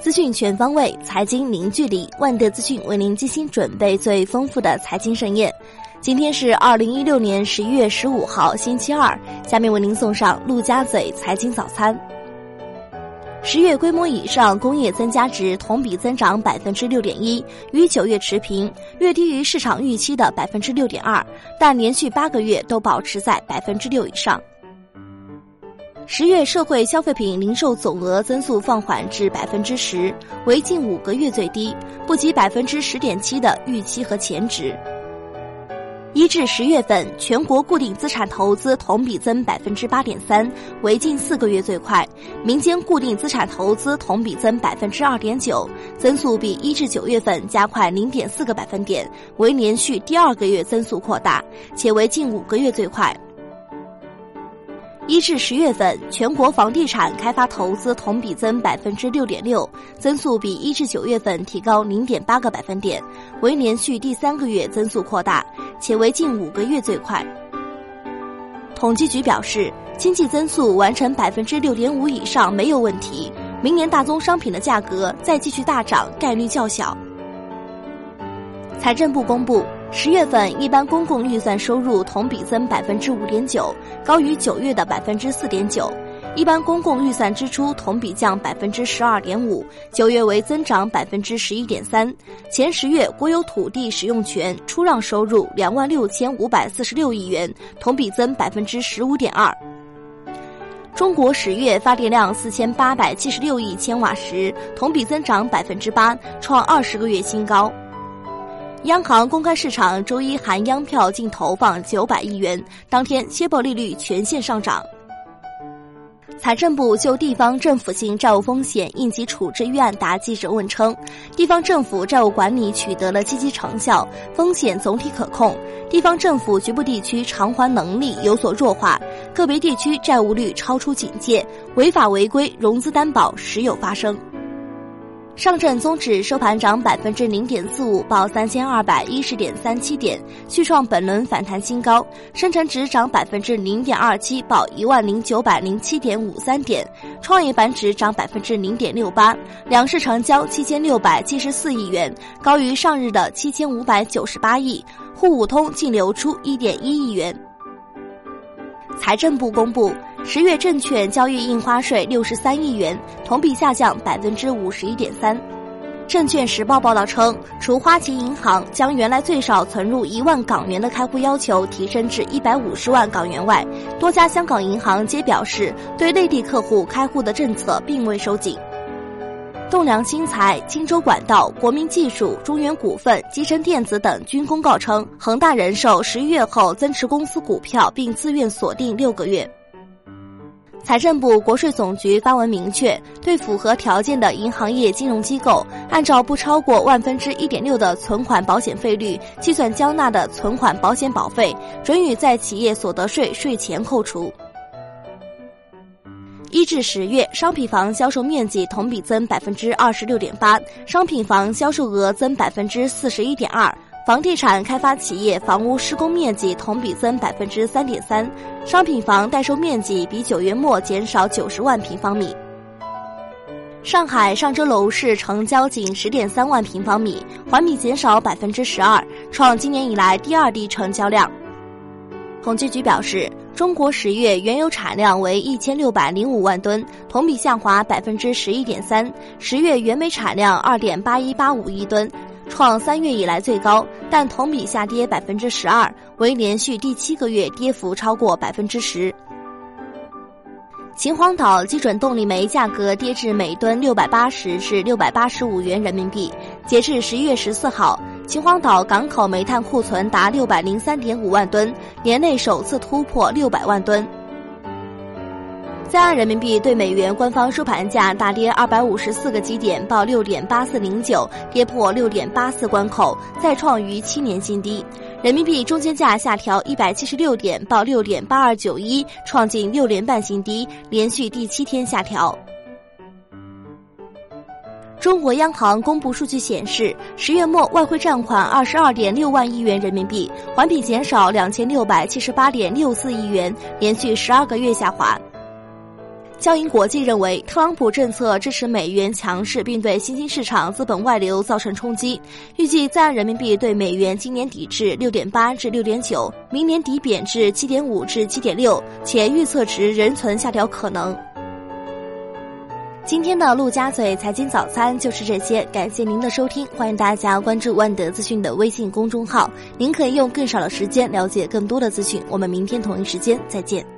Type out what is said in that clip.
资讯全方位，财经零距离。万德资讯为您精心准备最丰富的财经盛宴。今天是二零一六年十一月十五号，星期二。下面为您送上陆家嘴财经早餐。十月规模以上工业增加值同比增长百分之六点一，与九月持平，略低于市场预期的百分之六点二，但连续八个月都保持在百分之六以上。十月社会消费品零售总额增速放缓至百分之十，为近五个月最低，不及百分之十点七的预期和前值。一至十月份，全国固定资产投资同比增百分之八点三，为近四个月最快；民间固定资产投资同比增百分之二点九，增速比一至九月份加快零点四个百分点，为连续第二个月增速扩大，且为近五个月最快。一至十月份，全国房地产开发投资同比增百分之六点六，增速比一至九月份提高零点八个百分点，为连续第三个月增速扩大，且为近五个月最快。统计局表示，经济增速完成百分之六点五以上没有问题，明年大宗商品的价格再继续大涨概率较小。财政部公布。十月份一般公共预算收入同比增百分之五点九，高于九月的百分之四点九。一般公共预算支出同比降百分之十二点五，九月为增长百分之十一点三。前十月国有土地使用权出让收入两万六千五百四十六亿元，同比增百分之十五点二。中国十月发电量四千八百七十六亿千瓦时，同比增长百分之八，创二十个月新高。央行公开市场周一含央票净投放九百亿元，当天歇报利率全线上涨。财政部就地方政府性债务风险应急处置预案答记者问称，地方政府债务管理取得了积极成效，风险总体可控，地方政府局部地区偿还能力有所弱化，个别地区债务率超出警戒，违法违规融资担保时有发生。上证综指收盘涨百分之零点四五，报三千二百一十点三七点，续创本轮反弹新高。深成指涨百分之零点二七，报一万零九百零七点五三点。创业板指涨百分之零点六八，两市成交七千六百七十四亿元，高于上日的七千五百九十八亿。沪五通净流出一点一亿元。财政部公布。十月证券交易印花税六十三亿元，同比下降百分之五十一点三。证券时报报道称，除花旗银行将原来最少存入一万港元的开户要求提升至一百五十万港元外，多家香港银行皆表示对内地客户开户的政策并未收紧。栋梁新材、金州管道、国民技术、中原股份、集成电子等均公告称，恒大人寿十一月后增持公司股票，并自愿锁定六个月。财政部、国税总局发文明确，对符合条件的银行业金融机构，按照不超过万分之一点六的存款保险费率计算交纳的存款保险保费，准予在企业所得税税前扣除。一至十月，商品房销售面积同比增百分之二十六点八，商品房销售额增百分之四十一点二。房地产开发企业房屋施工面积同比增百分之三点三，商品房待售面积比九月末减少九十万平方米。上海上周楼市成交仅十点三万平方米，环比减少百分之十二，创今年以来第二低成交量。统计局表示，中国十月原油产量为一千六百零五万吨，同比下滑百分之十一点三；十月原煤产量二点八一八五亿吨。创三月以来最高，但同比下跌百分之十二，为连续第七个月跌幅超过百分之十。秦皇岛基准动力煤价格跌至每吨六百八十至六百八十五元人民币。截至十一月十四号，秦皇岛港口煤炭库存达六百零三点五万吨，年内首次突破六百万吨。在岸人民币对美元官方收盘价大跌二百五十四个基点，报六点八四零九，跌破六点八四关口，再创逾七年新低。人民币中间价下调一百七十六点，报六点八二九。一，创近六连半新低，连续第七天下调。中国央行公布数据显示，十月末外汇占款二十二点六万亿元人民币，环比减少两千六百七十八点六四亿元，连续十二个月下滑。交银国际认为，特朗普政策支持美元强势，并对新兴市场资本外流造成冲击。预计在岸人民币对美元今年抵至六点八至六点九，明年底贬至七点五至七点六，且预测值仍存下调可能。今天的陆家嘴财经早餐就是这些，感谢您的收听，欢迎大家关注万德资讯的微信公众号，您可以用更少的时间了解更多的资讯。我们明天同一时间再见。